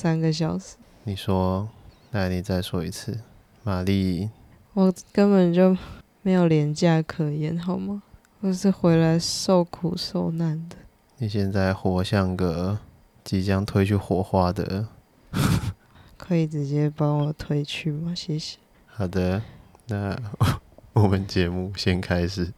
三个小时，你说，那你再说一次，玛丽，我根本就没有廉价可言，好吗？我是回来受苦受难的。你现在活像个即将推去火化的。可以直接帮我推去吗？谢谢。好的，那我们节目先开始。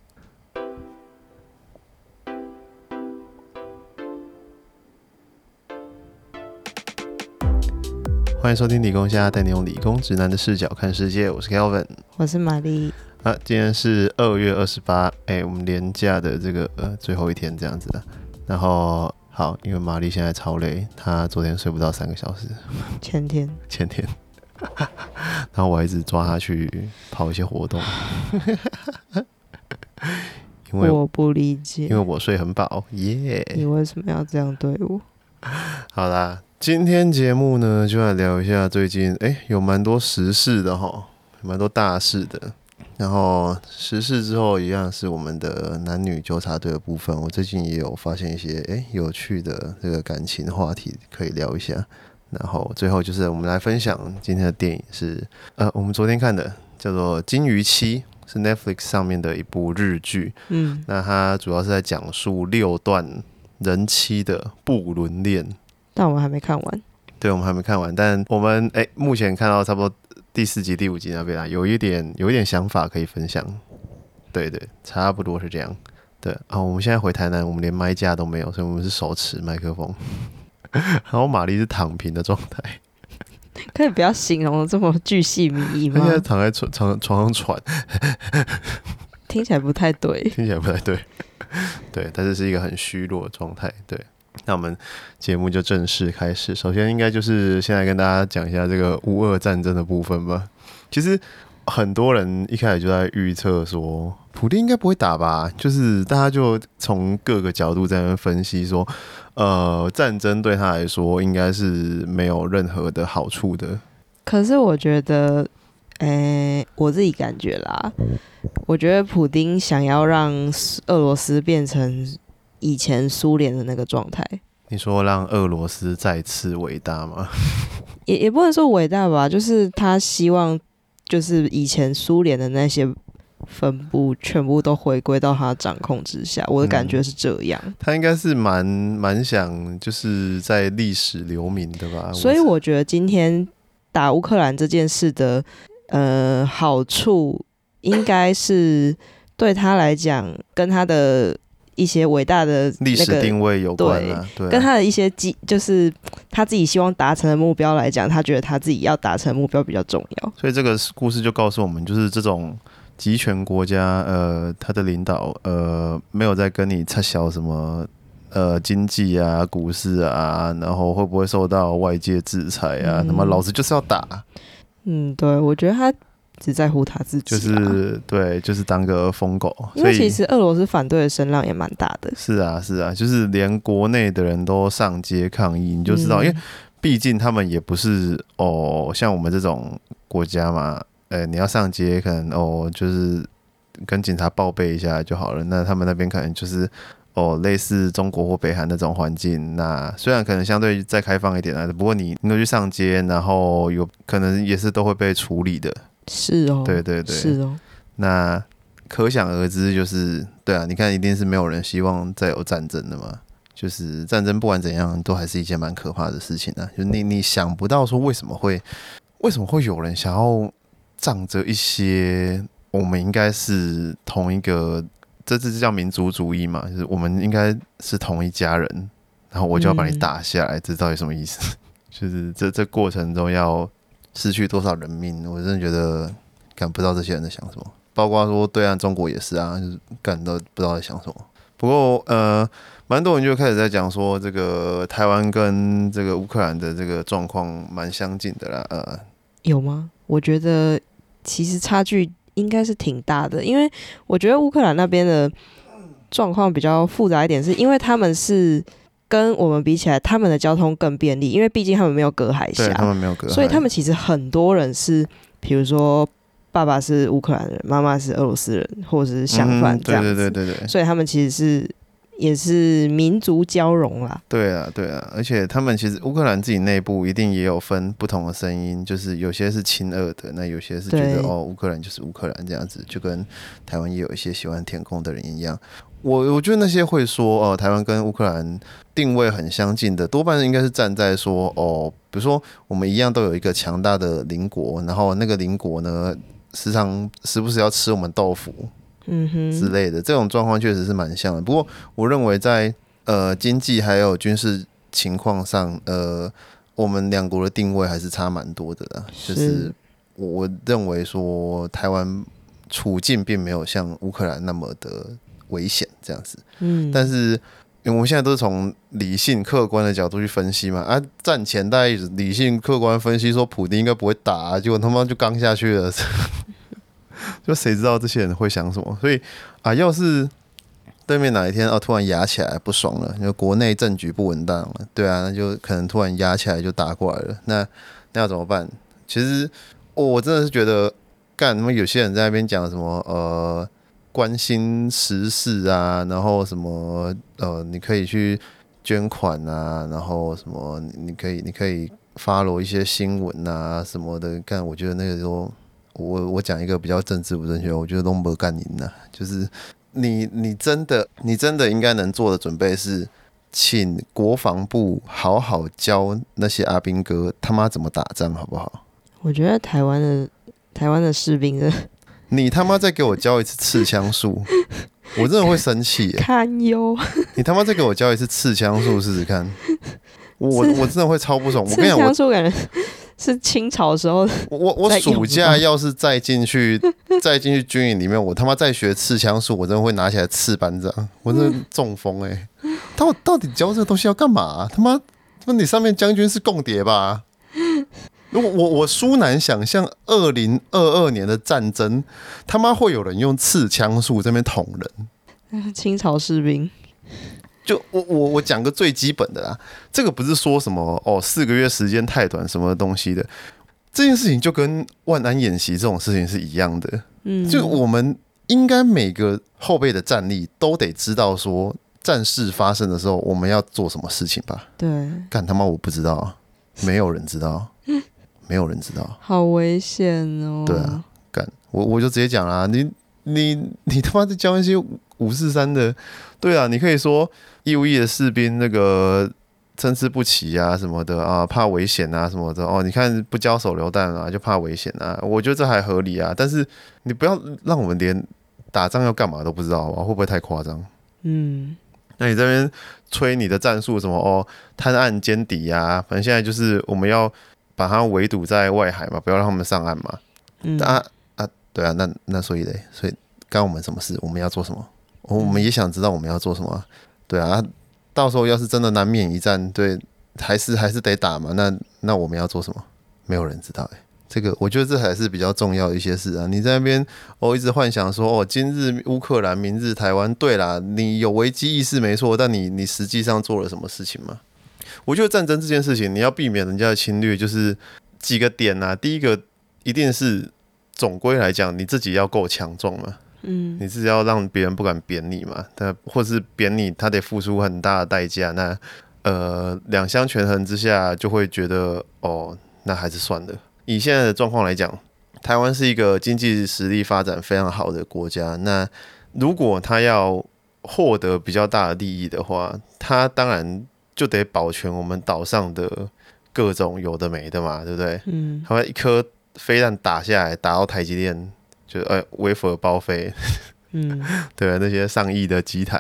欢迎收听理工虾，带你用理工直男的视角看世界。我是 Kelvin，我是玛丽。啊，今天是二月二十八，哎，我们年假的这个呃最后一天这样子的。然后好，因为玛丽现在超累，她昨天睡不到三个小时。前天，前天。然后我还一直抓她去跑一些活动。因为我不理解，因为我睡很饱，耶。你为什么要这样对我？好啦。今天节目呢，就来聊一下最近哎，有蛮多时事的哈，蛮多大事的。然后时事之后，一样是我们的男女纠察队的部分。我最近也有发现一些哎有趣的这个感情话题可以聊一下。然后最后就是我们来分享今天的电影是呃，我们昨天看的叫做《金鱼妻》，是 Netflix 上面的一部日剧。嗯，那它主要是在讲述六段人妻的不伦恋。但我们还没看完，对，我们还没看完。但我们哎，目前看到差不多第四集、第五集那边啊，有一点有一点想法可以分享。对对，差不多是这样。对啊，我们现在回台南，我们连麦架都没有，所以我们是手持麦克风。然后玛丽是躺平的状态，可以不要形容的这么巨细靡遗吗？现在躺在床床床上喘，听起来不太对，听起来不太对。对，但是是一个很虚弱的状态。对。那我们节目就正式开始。首先，应该就是先来跟大家讲一下这个乌俄战争的部分吧。其实很多人一开始就在预测说，普丁应该不会打吧？就是大家就从各个角度在那分析说，呃，战争对他来说应该是没有任何的好处的。可是我觉得，诶，我自己感觉啦，我觉得普丁想要让俄罗斯变成。以前苏联的那个状态，你说让俄罗斯再次伟大吗？也也不能说伟大吧，就是他希望，就是以前苏联的那些分布全部都回归到他掌控之下。我的感觉是这样。他应该是蛮蛮想就是在历史留名的吧。所以我觉得今天打乌克兰这件事的呃好处，应该是对他来讲跟他的。一些伟大的历史定位有关啊，对，跟他的一些基，就是他自己希望达成的目标来讲，他觉得他自己要达成目标比较重要。所以这个故事就告诉我们，就是这种集权国家，呃，他的领导，呃，没有在跟你插小什么，呃，经济啊、股市啊，然后会不会受到外界制裁啊？那么老子就是要打。嗯，对，我觉得他。只在乎他自己，就是对，就是当个疯狗。因为其实俄罗斯反对的声浪也蛮大的。是啊，是啊，就是连国内的人都上街抗议，你就知道，因为毕竟他们也不是哦，像我们这种国家嘛，呃，你要上街，可能哦，就是跟警察报备一下就好了。那他们那边可能就是哦，类似中国或北韩那种环境。那虽然可能相对再开放一点啊，不过你你都去上街，然后有可能也是都会被处理的。是哦，对对对，是哦。那可想而知，就是对啊，你看，一定是没有人希望再有战争的嘛。就是战争不管怎样，都还是一件蛮可怕的事情啊。就你你想不到说为什么会为什么会有人想要仗着一些我们应该是同一个，这这叫民族主义嘛？就是我们应该是同一家人，然后我就要把你打下来，这到底什么意思？就是这这过程中要。失去多少人命？我真的觉得，感不到这些人在想什么。包括说对岸中国也是啊，就是感到不知道在想什么。不过呃，蛮多人就开始在讲说，这个台湾跟这个乌克兰的这个状况蛮相近的啦。呃，有吗？我觉得其实差距应该是挺大的，因为我觉得乌克兰那边的状况比较复杂一点，是因为他们是。跟我们比起来，他们的交通更便利，因为毕竟他们没有隔海峡，他们没有隔，所以他们其实很多人是，比如说爸爸是乌克兰人，妈妈是俄罗斯人，或者是相反这样子，对对对。对对，所以他们其实是也是民族交融啦。对啊，对啊，而且他们其实乌克兰自己内部一定也有分不同的声音，就是有些是亲俄的，那有些是觉得哦，乌克兰就是乌克兰这样子，就跟台湾也有一些喜欢填空的人一样。我我觉得那些会说哦，台湾跟乌克兰定位很相近的，多半应该是站在说哦，比如说我们一样都有一个强大的邻国，然后那个邻国呢，时常时不时要吃我们豆腐，嗯哼，之类的，这种状况确实是蛮像的。不过，我认为在呃经济还有军事情况上，呃，我们两国的定位还是差蛮多的啦。就是我认为说，台湾处境并没有像乌克兰那么的危险这样子，嗯，但是。因为我们现在都是从理性、客观的角度去分析嘛，啊，战前大家一直理性、客观分析说普丁应该不会打、啊，结果他妈就刚下去了，就谁知道这些人会想什么？所以啊，要是对面哪一天啊、突然压起来不爽了，因为国内政局不稳当了，对啊，那就可能突然压起来就打过来了，那那要怎么办？其实、哦我真的是觉得，干他妈有些人在那边讲什么呃关心时事啊，然后什么呃你可以去捐款啊，然后什么你可以你可以发罗一些新闻啊什么的，干我觉得那个时候我我讲一个比较政治不正确，我觉得都没干赢的，就是你你真的你真的应该能做的准备是，请国防部好好教那些阿兵哥他妈怎么打仗，好不好？我觉得台湾的台湾的士兵你他妈再给我教一次刺枪术，我真的会生气耶！堪忧，你他妈再给我教一次刺枪术试试看，我我我真的会超不爽。我跟刺你讲，我枪术感觉是清朝时候，我我我在用暑假要是再进去 再进去军营里面，我他妈再学刺枪术，我真的会拿起来刺班长，我真的中风哎、到到底教这个东西要干嘛、他妈，那你上面将军是共谍吧？如果我我苏难想象，二零二二年的战争，他妈会有人用刺枪术这边捅人。清朝士兵，就我我我讲个最基本的啦，这个不是说什么哦四个月时间太短什么东西的，这件事情就跟万安演习这种事情是一样的，嗯，就我们应该每个后备的战力都得知道说战事发生的时候我们要做什么事情吧？对，干他妈我不知道啊，没有人知道，没有人知道，好危险哦。对啊，干我我就直接讲啦，你你你他妈在教那些五四三的，对啊，你可以说义务役的士兵那个参差不齐啊什么的啊，怕危险啊什么的哦，你看不交手榴弹啊就怕危险啊，我觉得这还合理啊，但是你不要让我们连打仗要干嘛都不知道啊会不会太夸张？嗯，那你这边吹你的战术什么哦，探案歼敌呀，反正现在就是我们要把它围堵在外海嘛，不要让他们上岸嘛。嗯啊啊，对啊，那那所以嘞，所以干我们什么事？我们要做什么？我我们也想知道我们要做什么啊。对啊，啊到时候要是真的难免一战，对，还是还是得打嘛。那那我们要做什么？没有人知道哎、这个我觉得这才是比较重要的一些事啊。你在那边哦，一直幻想说哦，今日乌克兰，明日台湾。对啦，你有危机意识没错，但你你实际上做了什么事情吗？我觉得战争这件事情，你要避免人家的侵略，就是几个点啊。第一个一定是总归来讲，你自己要够强壮嘛，嗯你自己要让别人不敢贬你嘛，他或是贬你，他得付出很大的代价。那呃，两相权衡之下，就会觉得哦，那还是算了。以现在的状况来讲，台湾是一个经济实力发展非常好的国家。那如果他要获得比较大的利益的话，他当然就得保全我们岛上的各种有的没的嘛，对不对？嗯他们一颗飞弹打下来，打到台积电，就呃微佛报废，嗯 对那些上亿的机台，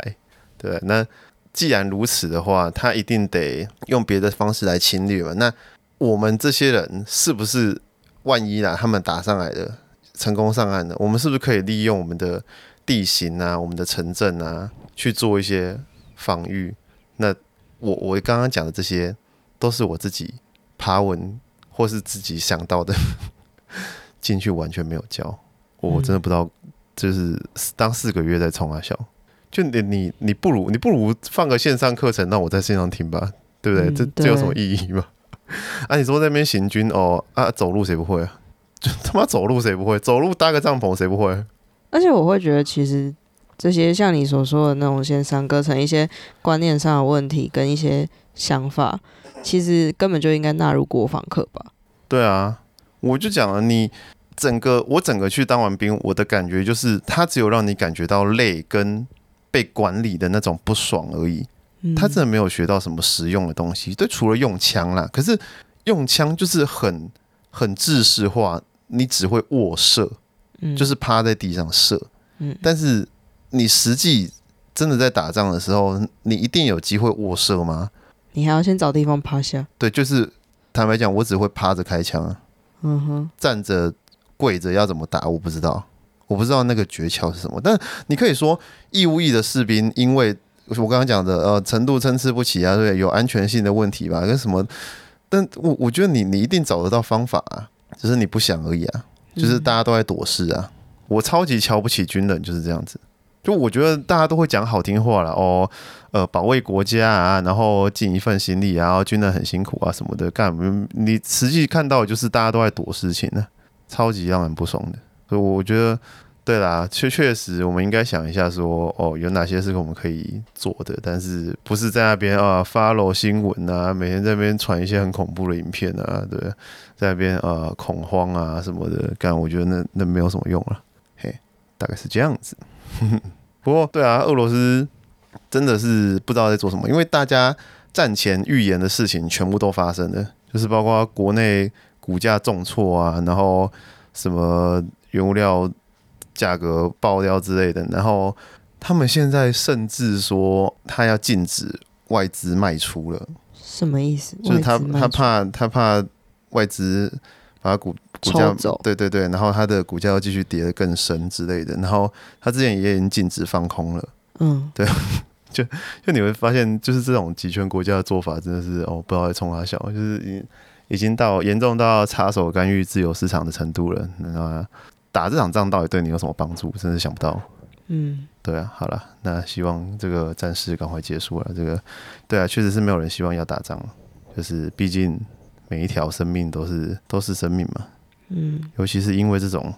对那既然如此的话，他一定得用别的方式来侵略嘛。那我们这些人是不是万一啦，他们打上来的成功上岸了，我们是不是可以利用我们的地形啊、我们的城镇啊去做一些防御？那我我刚刚讲的这些，都是我自己爬文或是自己想到的，进去完全没有教，我真的不知道，就是当四个月在冲啊笑，就你你你不如你不如放个线上课程，让我在线上听吧，对不对？嗯这这有什么意义吗？啊，你说在那边行军哦啊，走路谁不会啊？就他妈走路谁不会？走路搭个帐篷谁不会？而且我会觉得，其实这些像你所说的那种先三割成一些观念上的问题跟一些想法，其实根本就应该纳入国防课吧？对啊，我就讲了，你整个我整个去当完兵，我的感觉就是，他只有让你感觉到累跟被管理的那种不爽而已。嗯他真的没有学到什么实用的东西，对，除了用枪啦，可是用枪就是很很制式化，你只会握射，嗯就是趴在地上射，嗯但是你实际真的在打仗的时候，你一定有机会卧射吗？你还要先找地方趴下。对，就是坦白讲，我只会趴着开枪啊，嗯哼，站着、跪着要怎么打，我不知道，我不知道那个诀窍是什么。但你可以说义务役的士兵，因为我刚刚讲的呃程度参差不齐啊，对，有安全性的问题吧，跟什么？但我我觉得你你一定找得到方法啊，只是你不想而已啊，就是大家都在躲事啊。我超级瞧不起军人，就是这样子。就我觉得大家都会讲好听话了哦，呃，保卫国家啊，然后尽一份心力啊，然后军人很辛苦啊什么的，干你实际看到就是大家都在躲事情呢，超级让人不爽的。所以我觉得，对啦，确确实我们应该想一下说，哦，有哪些是我们可以做的，但是不是在那边啊 follow 新闻啊，每天在那边传一些很恐怖的影片啊，对，在那边呃恐慌啊什么的，干我觉得那那没有什么用了，嘿，大概是这样子。不过，对啊，俄罗斯真的是不知道在做什么，因为大家战前预言的事情全部都发生了，就是包括国内股价重挫啊，然后什么原物料价格爆掉之类的，然后他们现在甚至说他要禁止外资卖出了，什么意思？就是他他怕他怕外资把股股价走对对对，然后它的股价要继续跌得更深之类的，然后它之前也已经禁止放空了。嗯，对 就就你会发现，就是这种集权国家的做法，真的是哦，不知道在冲哪笑，就是已经已经到严重到插手干预自由市场的程度了。那打这场仗到底对你有什么帮助？真是想不到。嗯，对啊，好了，那希望这个战事赶快结束了。这个，对啊，确实是没有人希望要打仗，就是毕竟每一条生命都是都是生命嘛。嗯，尤其是因为这种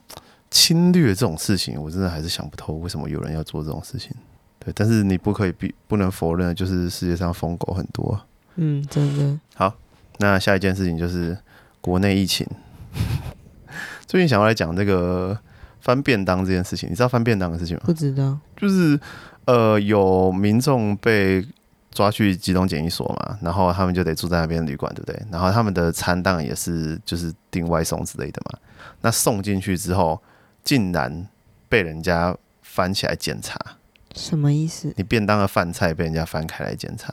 侵略这种事情，我真的还是想不透为什么有人要做这种事情。对，但是你不可以必不能否认，就是世界上疯狗很多。嗯，真的，好，那下一件事情就是国内疫情。最近想要来讲这个翻便当这件事情，你知道翻便当的事情吗？不知道。就是呃，有民众被抓去集中检疫所嘛，然后他们就得住在那边旅馆，对不对？然后他们的餐当然也是就是订外送之类的嘛。那送进去之后，竟然被人家翻起来检查，什么意思？你便当的饭菜被人家翻开来检查，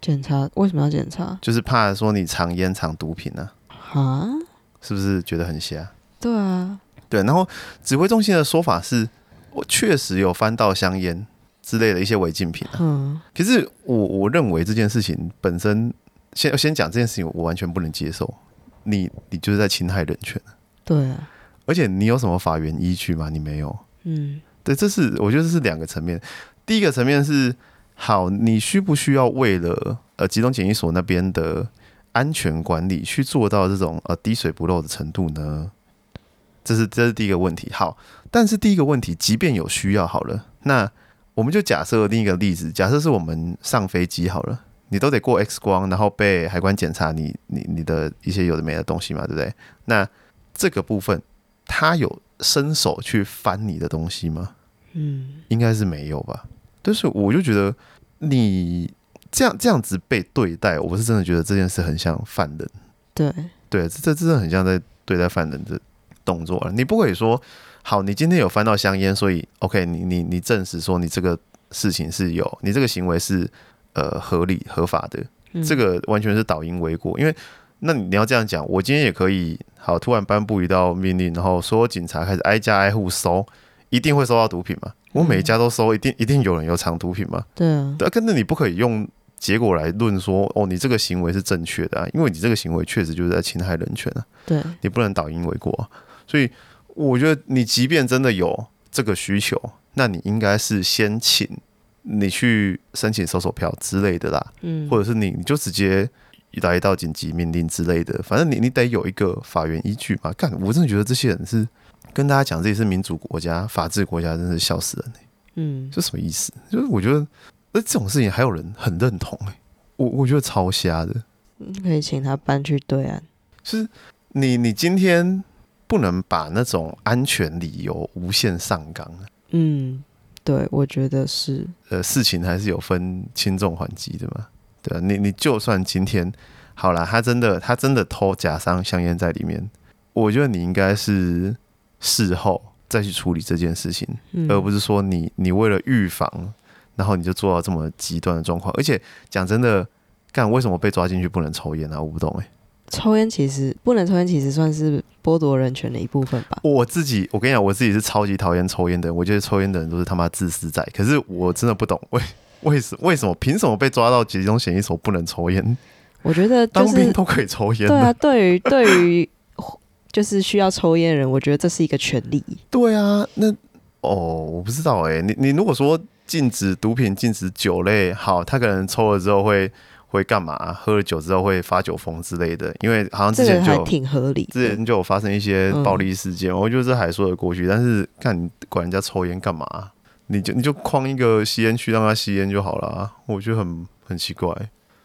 检查为什么要检查？就是怕说你藏烟藏毒品呢、啊？是不是觉得很瞎？对啊，对，然后指挥中心的说法是，我确实有翻到香烟之类的一些违禁品啊。嗯，可是我我认为这件事情本身，先先讲这件事情，我完全不能接受。你你就是在侵害人权，对啊，而且你有什么法源依据吗？你没有。嗯对，这是我觉得这是两个层面。第一个层面是，好，你需不需要为了呃集中检疫所那边的安全管理去做到这种呃滴水不漏的程度呢？这是这是第一个问题。好，但是第一个问题，即便有需要好了，那我们就假设另一个例子，假设是我们上飞机好了，你都得过 X 光，然后被海关检查你你你的一些有的没的东西嘛，对不对？那这个部分，他有伸手去翻你的东西吗？嗯，应该是没有吧。但是我就觉得你这样这样子被对待，我是真的觉得这件事很像犯人。对，对，这这真的很像在对待犯人的动作了。你不可以说，好，你今天有翻到香烟，所以 OK，你你你证实说你这个事情是有，你这个行为是呃合理合法的，嗯这个完全是倒因为果。因为那你要这样讲，我今天也可以好突然颁布一道命令，然后所有警察开始挨家挨户搜，一定会搜到毒品吗？我每一家都搜，一定一定有人有藏毒品吗？对啊，对啊，跟着你不可以用结果来论说，哦，你这个行为是正确的啊，因为你这个行为确实就是在侵害人权啊，对，你不能倒因为果啊、所以我觉得你即便真的有这个需求，那你应该是先请你去申请搜索票之类的啦，嗯，或者是你你就直接来一道紧急命令之类的，反正你你得有一个法源依据嘛。干，我真的觉得这些人是跟大家讲这里是民主国家、法治国家，真是笑死人、欸。嗯，这什么意思？就是我觉得，那这种事情还有人很认同哎、我我觉得超瞎的。你可以请他搬去对岸。就是你你今天不能把那种安全理由无限上纲啊。嗯，对，我觉得是。呃，事情还是有分轻重缓急的嘛。对啊，你你就算今天好了，他真的他真的偷假商香烟在里面，我觉得你应该是事后再去处理这件事情，嗯，而不是说你你为了预防，然后你就做到这么极端的状况。而且讲真的，干为什么被抓进去不能抽烟啊？我不懂哎、抽烟其实不能抽烟，其实算是剥夺人权的一部分吧。我自己，我跟你讲，我自己是超级讨厌抽烟的人。我觉得抽烟的人都是他妈自私仔。可是我真的不懂 为为什为什么凭什么被抓到集中嫌疑所不能抽烟？我觉得就当兵是都可以抽烟对啊，对于对于就是需要抽烟的人，我觉得这是一个权利。对啊，那哦，我不知道哎、你你如果说禁止毒品、禁止酒类，好，他可能抽了之后会会干嘛？喝了酒之后会发酒疯之类的，因为好像之前就挺合理。之前就有发生一些嗯暴力事件，我觉得这还说得过去。但是看你管人家抽烟干嘛？你就你就框一个吸烟区让他吸烟就好了啊，我觉得很很奇怪，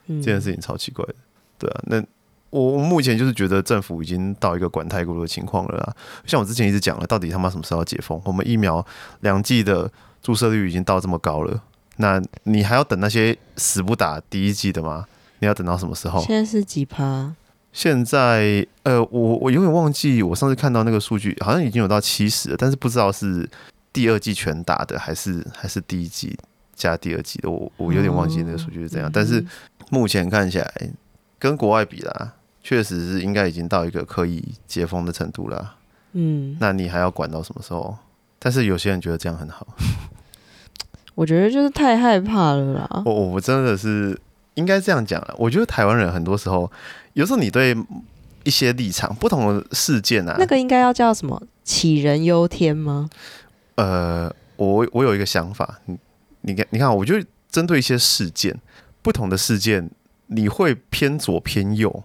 嗯这件事情超奇怪的。对啊，那我我目前就是觉得政府已经到一个管太过的情况了啦。像我之前一直讲了，到底他妈什么时候要解封？我们疫苗两剂的注射率已经到这么高了，那你还要等那些死不打第一季的吗？你要等到什么时候？现在是几趴？现在呃，我我有点忘记我上次看到那个数据，好像已经有到七十了，但是不知道是第二季全打的还是还是第一季加第二季的，我我有点忘记那个数据是怎样。嗯但是目前看起来跟国外比啦，确实是应该已经到一个可以解封的程度啦。嗯，那你还要管到什么时候？但是有些人觉得这样很好，我觉得就是太害怕了啦。我我真的是应该这样讲了。我觉得台湾人很多时候，有时候你对一些立场不同的事件啊，那个应该要叫什么“杞人忧天”吗？呃，我我有一个想法，你你看，你看，我就针对一些事件，不同的事件，你会偏左偏右，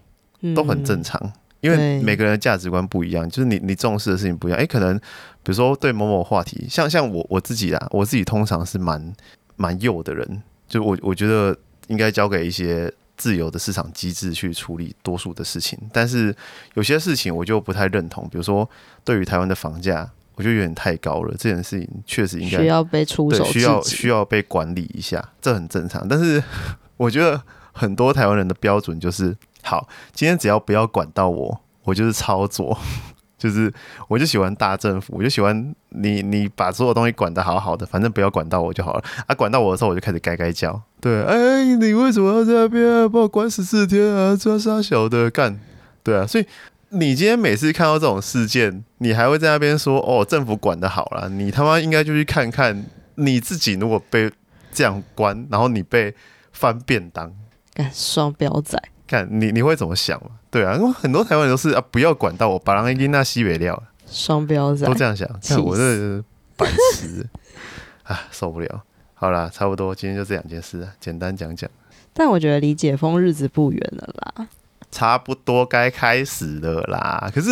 都很正常。常，因为每个人的价值观不一样，就是你你重视的事情不一样。诶，可能比如说对某某话题，像像我我自己啦，我自己通常是蛮蛮幼的人，就我我觉得应该交给一些自由的市场机制去处理多数的事情，但是有些事情我就不太认同，比如说对于台湾的房价，我觉得有点太高了，这件事情确实应该需要被出手，需要需要被管理一下，这很正常。但是 我觉得很多台湾人的标准就是，好，今天只要不要管到我，我就是操作，就是我就喜欢大政府，我就喜欢你你把所有东西管得好好的，反正不要管到我就好了。啊，管到我的时候，我就开始该该叫，对，哎，你为什么要在那边把我关十四天啊？抓杀小的干，对啊，所以。你今天每次看到这种事件，你还会在那边说：“哦，政府管得好啦，你他妈应该就去看看你自己，如果被这样关，然后你被翻便当，干双标仔。看你你会怎么想嘛？对啊，因为很多台湾人都是啊，不要管到我，把人给那西北料，双标仔都这样想。气看我这白痴，啊，受不了。好啦，差不多，今天就这两件事啊，简单讲讲。但我觉得离解封日子不远了啦。差不多该开始了啦。可是、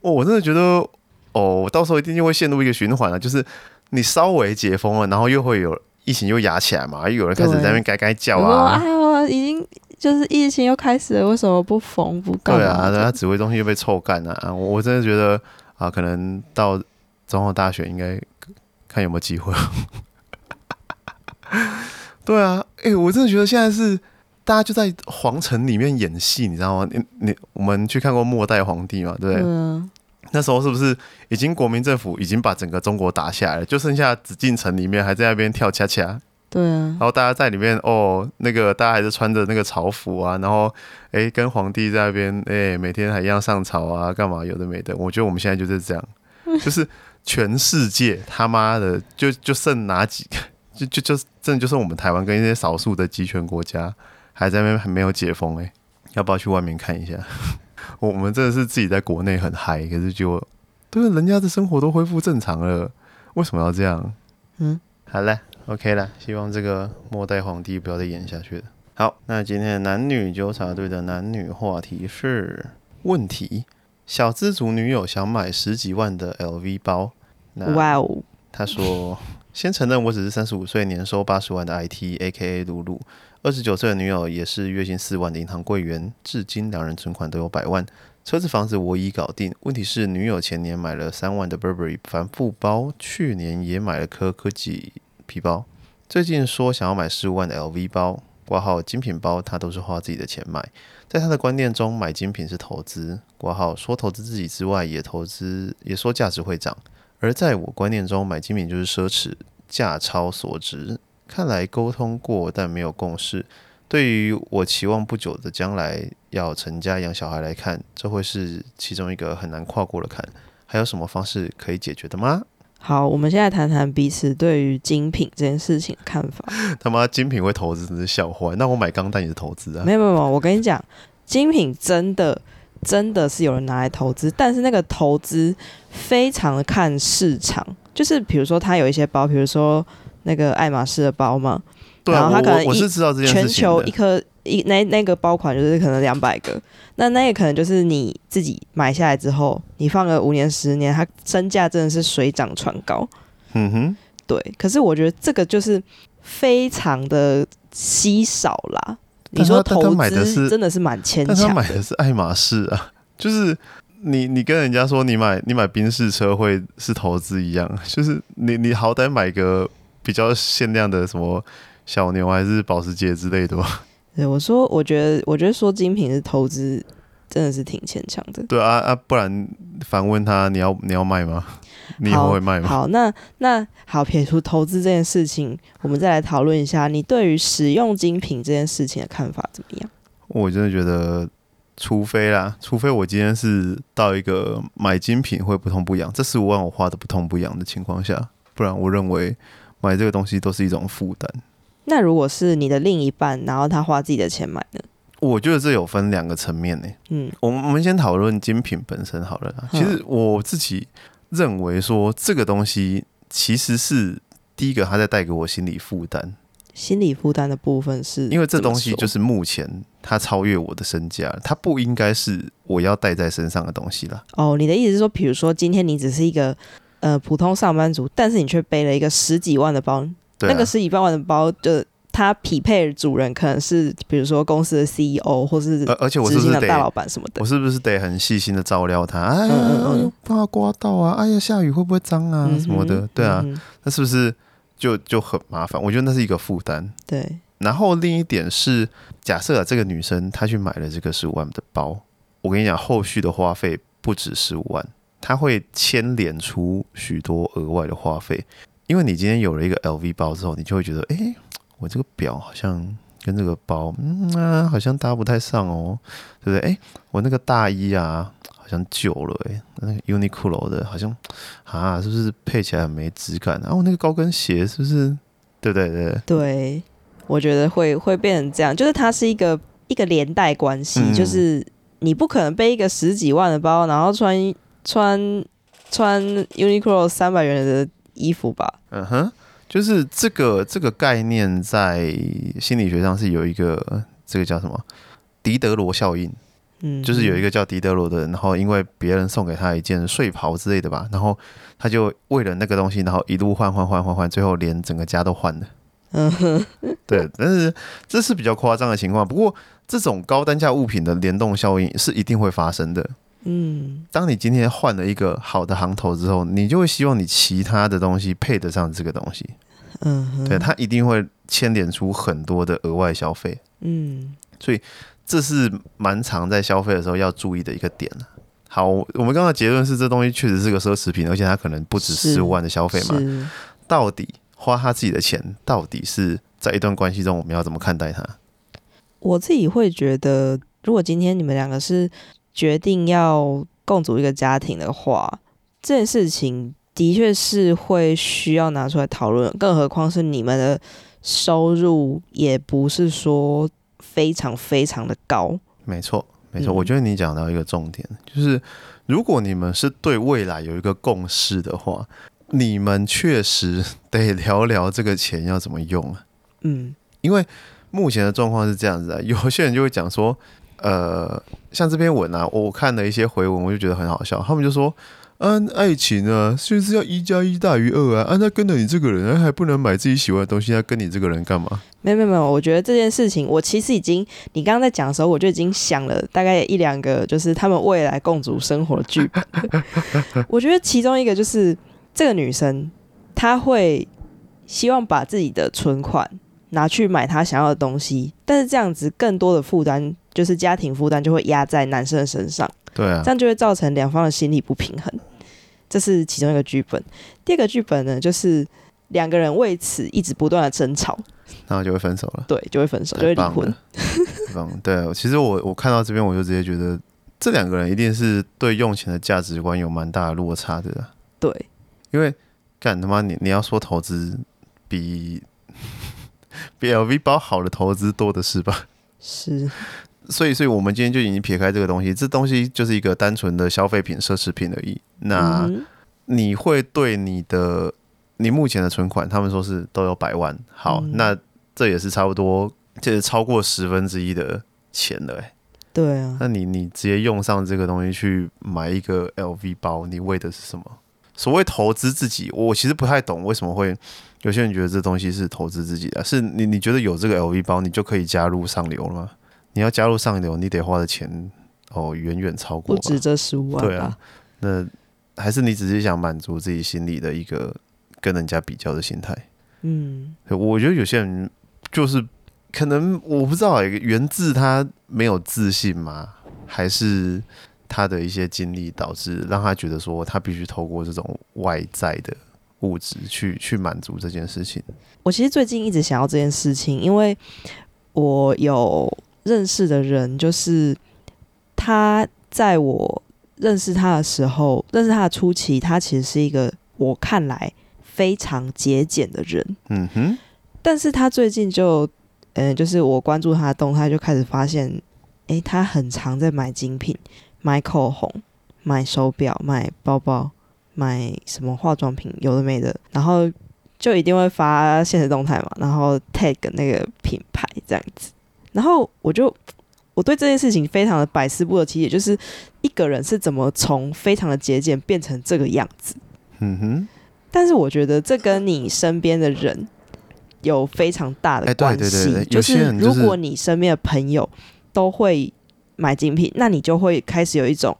哦我真的觉得，哦，我到时候一定就会陷入一个循环了，就是你稍微解封了，然后又会有疫情又压起来嘛，又有人开始在那边该该叫啊。已经就是疫情又开始了，为什么不缝不干对啊，嘛的？人家指挥中心又被臭干了啊！我我真的觉得啊，可能到总统大选应该看有没有机会。对啊，哎、我真的觉得现在是大家就在皇城里面演戏，你知道吗？你你我们去看过《末代皇帝》嘛，对不对？嗯，那时候是不是已经国民政府已经把整个中国打下来了？就剩下紫禁城里面还在那边跳恰恰，对啊然，后大家在里面哦，那个大家还是穿着那个朝服啊，然后诶跟皇帝在那边诶每天还一样上朝啊，干嘛有的没的。我觉得我们现在就是这样，就是全世界他妈的就就剩哪几 个，就就就真的就剩我们台湾跟一些少数的集权国家还在那边还没有解封诶，要不要去外面看一下？我我们真的是自己在国内很嗨，可是就对人家的生活都恢复正常了，为什么要这样？嗯，好了，OK 啦，希望这个末代皇帝不要再演下去了。好，那今天的男女纠察队的男女话题是问题：小资族女友想买十几万的 LV 包，那哇哦，他说：“先承认我只是三十五岁，年收八十万的 IT，A.K.A. 露露。二十九岁的女友也是月薪四万的银行柜员，至今两人存款都有百万。车子、房子我已搞定，问题是女友前年买了三万的 Burberry 帆布包，去年也买了科科技皮包，最近说想要买十五万的 LV 包。挂号精品包，他都是花自己的钱买。在他的观念中，买精品是投资。挂号说投资自己之外，也投资，也说价值会涨。而在我观念中，买精品就是奢侈，价超所值。看来沟通过，但没有共识。对于我期望不久的将来要成家养小孩来看，这会是其中一个很难跨过的坎。还有什么方式可以解决的吗？好，我们现在谈谈彼此对于精品这件事情的看法。他妈精品会投资真是笑话。那我买钢弹也是投资啊？没有没有，我跟你讲，精品真的真的是有人拿来投资，但是那个投资非常的看市场。就是比如说，他有一些包，比如说那个爱马仕的包嘛，然后他可能我是知道这件事全球一颗一那那个包款就是可能两百个。那那也可能就是你自己买下来之后，你放个五年十年，它身价真的是水涨船高。嗯哼，对。可是我觉得这个就是非常的稀少啦。你说投资真的是蛮牵强。但他买的是爱马仕啊，就是你你跟人家说你买你买宾士车会是投资一样，就是你你好歹买个比较限量的什么小牛还是保时捷之类的吧。对，我说，我觉得，我觉得说精品是投资，真的是挺牵强的。对啊啊，不然反问他，你要你要卖吗？你以后会卖吗？好，那那好，撇除投资这件事情，我们再来讨论一下，你对于使用精品这件事情的看法怎么样？我真的觉得，除非啦，除非我今天是到一个买精品会不痛不痒，这十五万我花的不痛不痒的情况下，不然我认为买这个东西都是一种负担。那如果是你的另一半，然后他花自己的钱买呢？我觉得这有分两个层面呢。嗯，我们我们先讨论精品本身好了。其实我自己认为说，这个东西其实是第一个，他在带给我心理负担。心理负担的部分是，因为这东西就是目前它超越我的身价，它不应该是我要带在身上的东西了。哦，你的意思是说，比如说今天你只是一个呃普通上班族，但是你却背了一个十几万的包。那个十几万的包，就它匹配的主人可能是，比如说公司的 CEO 或是而且我是不是大老板什么的？我是不是得很细心的照料它？哎呀，怕刮到啊！哎呀，下雨会不会脏啊？什么的？对啊，那是不是就就很麻烦？我觉得那是一个负担。对。然后另一点是，假设啊，这个女生她去买了这个十五万的包，我跟你讲，后续的花费不止十五万，她会牵连出许多额外的花费。因为你今天有了一个 LV 包之后，你就会觉得，哎，我这个表好像跟这个包，嗯啊，好像搭不太上哦，对不对？哎，我那个大衣啊，好像旧了，哎，那个 Uniqlo 的，好像啊，是不是配起来很没质感？然后那个高跟鞋是不是？对对对，对，我觉得会会变成这样，就是它是一个一个连带关系，就是你不可能背一个十几万的包，然后穿穿穿 Uniqlo 三百元的。衣服吧，嗯哼，就是这个这个概念在心理学上是有一个这个叫什么？狄德罗效应，嗯，就是有一个叫狄德罗的人，然后因为别人送给他一件睡袍之类的吧，然后他就为了那个东西，然后一路换换换换换，最后连整个家都换了，嗯哼，对，但是这是比较夸张的情况，不过这种高单价物品的联动效应是一定会发生的。嗯，当你今天换了一个好的行头之后，你就会希望你其他的东西配得上这个东西。嗯，对，它一定会牵连出很多的额外消费。嗯，所以这是蛮常在消费的时候要注意的一个点好，我们刚刚结论是这东西确实是个奢侈品，而且它可能不止十五万的消费嘛。到底花他自己的钱，到底是在一段关系中我们要怎么看待它？我自己会觉得，如果今天你们两个是。决定要共组一个家庭的话，这件事情的确是会需要拿出来讨论。更何况是你们的收入也不是说非常非常的高。没错，没错。我觉得你讲到一个重点，就是如果你们是对未来有一个共识的话，你们确实得聊聊这个钱要怎么用啊。嗯，因为目前的状况是这样子啊，有些人就会讲说。呃，像这篇文啊，我看了一些回文，我就觉得很好笑。他们就说，嗯，爱情啊，就是要一加一大于二啊，啊，他跟着你这个人，还不能买自己喜欢的东西，他跟你这个人干嘛？没有没有没有，我觉得这件事情，我其实已经，你刚刚在讲的时候，我就已经想了大概一两个，就是他们未来共组生活的剧本。我觉得其中一个就是这个女生，她会希望把自己的存款拿去买他想要的东西，但是这样子更多的负担，就是家庭负担就会压在男生的身上，对啊这，样就会造成两方的心理不平衡。这是其中一个剧本。第二个剧本呢，就是两个人为此一直不断的争吵，然后就会分手了，对，就会分手，就会离婚太棒了。，太棒了。对，其实我我看到这边，我就直接觉得这两个人一定是对用钱的价值观有蛮大的落差的啦。对，因为干他妈你你要说投资比 比 LV 包好的投资多的是吧？是，所以，所以我们今天就已经撇开这个东西，这东西就是一个单纯的消费品、奢侈品而已。那嗯你会对你的你目前的存款，他们说是都有百万，好，嗯那这也是差不多，这是超过十分之一的钱了、欸。对啊，那你你直接用上这个东西去买一个 LV 包，你为的是什么？所谓投资自己，我其实不太懂为什么会有些人觉得这东西是投资自己的，是你你觉得有这个 LV 包，你就可以加入上流了吗？你要加入上流，你得花的钱哦远远超过不止这十五万？对啊，那还是你只是想满足自己心里的一个跟人家比较的心态。嗯，我觉得有些人就是可能我不知道、欸，源自他没有自信吗？还是他的一些经历导致让他觉得说他必须透过这种外在的物质去去满足这件事情。我其实最近一直想要这件事情，因为我有认识的人，就是他在我认识他的时候，认识他的初期，他其实是一个我看来非常节俭的人，嗯哼，但是他最近就，嗯、就是我关注他的动态，就开始发现，诶，他很常在买精品，买口红，买手表，买包包，买什么化妆品，有的没的，然后就一定会发现实动态嘛，然后 tag 那个品牌这样子，然后我就我对这件事情非常的百思不得其解，就是一个人是怎么从非常的节俭变成这个样子。嗯哼，但是我觉得这跟你身边的人有非常大的关系。就是如果你身边的朋友都会买精品，那你就会开始有一种，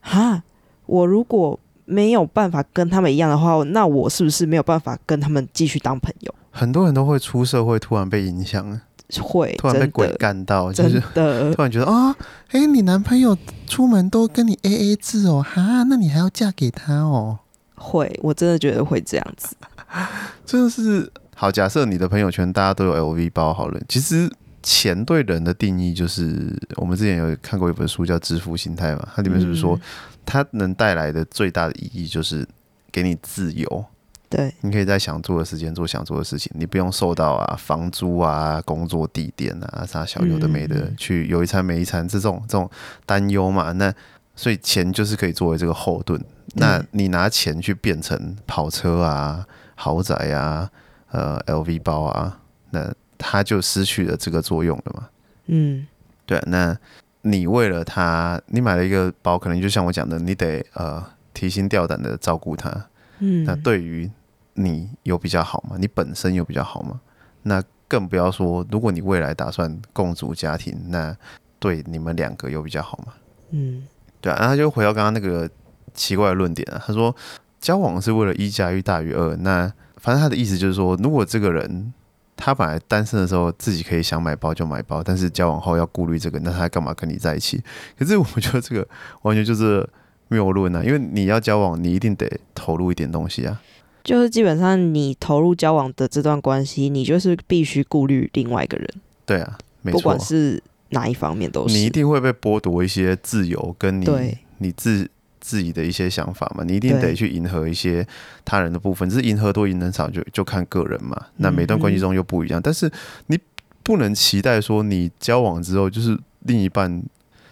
哈，我如果没有办法跟他们一样的话，那我是不是没有办法跟他们继续当朋友？很多人都会出社会突然被影响，会突然被鬼干到，就真是的 突然觉得啊，哎、你男朋友出门都跟你 A A 制哦，哈，那你还要嫁给他哦，会，我真的觉得会这样子。真的是好。假设你的朋友圈大家都有 L V 包好了，其实钱对人的定义就是，我们之前有看过一本书叫《致富心态》嘛，它里面是不是说嗯它能带来的最大的意义就是给你自由，对，你可以在想做的时间做想做的事情，你不用受到啊房租啊、工作地点啊啥小有的没的、去有一餐没一餐这种这种担忧嘛。那所以钱就是可以作为这个后盾。那你拿钱去变成跑车啊、豪宅啊、呃 LV 包啊，那它就失去了这个作用了嘛。嗯，对，那你为了他，你买了一个包，可能就像我讲的，你得呃提心吊胆的照顾他。嗯，那对于你有比较好吗？你本身有比较好吗？那更不要说，如果你未来打算共组家庭，那对你们两个有比较好吗？嗯，对啊，然后他就回到刚刚那个奇怪的论点啊，他说交往是为了一加一大于二，那反正他的意思就是说，如果这个人他本来单身的时候自己可以想买包就买包，但是交往后要顾虑这个，那他干嘛跟你在一起？可是我觉得这个完全就是谬论啊，因为你要交往，你一定得投入一点东西啊。就是基本上你投入交往的这段关系，你就是必须顾虑另外一个人，对啊，没不管，是哪一方面都是。你一定会被剥夺一些自由，跟你你自自己的一些想法嘛，你一定得去迎合一些他人的部分，只是迎合多迎合少就就看个人嘛。那每段嗯关系中又不一样，但是你不能期待说你交往之后就是另一半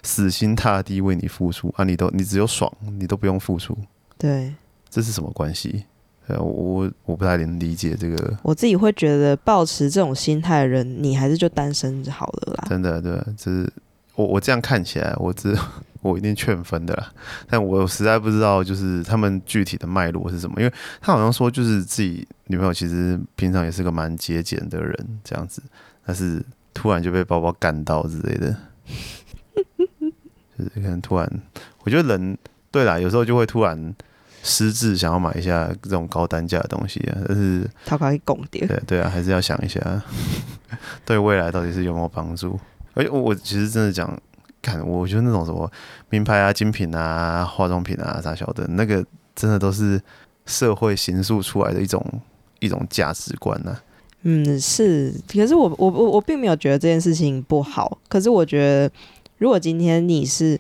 死心塌地为你付出啊，你都你只有爽，你都不用付出，对这是什么关系？呃，我我不太能理解这个，我自己会觉得，保持这种心态的人，你还是就单身好了啦。真的对，这是我我这样看起来，我只我一定劝分的啦，但我实在不知道就是他们具体的脉络是什么，因为他好像说就是自己女朋友其实平常也是个蛮节俭的人这样子，但是突然就被包包干到之类的，就是可能突然，我觉得人对啦，有时候就会突然失智，想要买一下这种高单价的东西啊，但是他可以供点。对对啊，还是要想一下，对未来到底是有没有帮助。而且我其实真的讲，看我觉得那种什么名牌啊、精品啊、化妆品啊啥小的，那个真的都是社会形塑出来的一种一种价值观呢、嗯，是，可是我我我我并没有觉得这件事情不好。可是我觉得，如果今天你是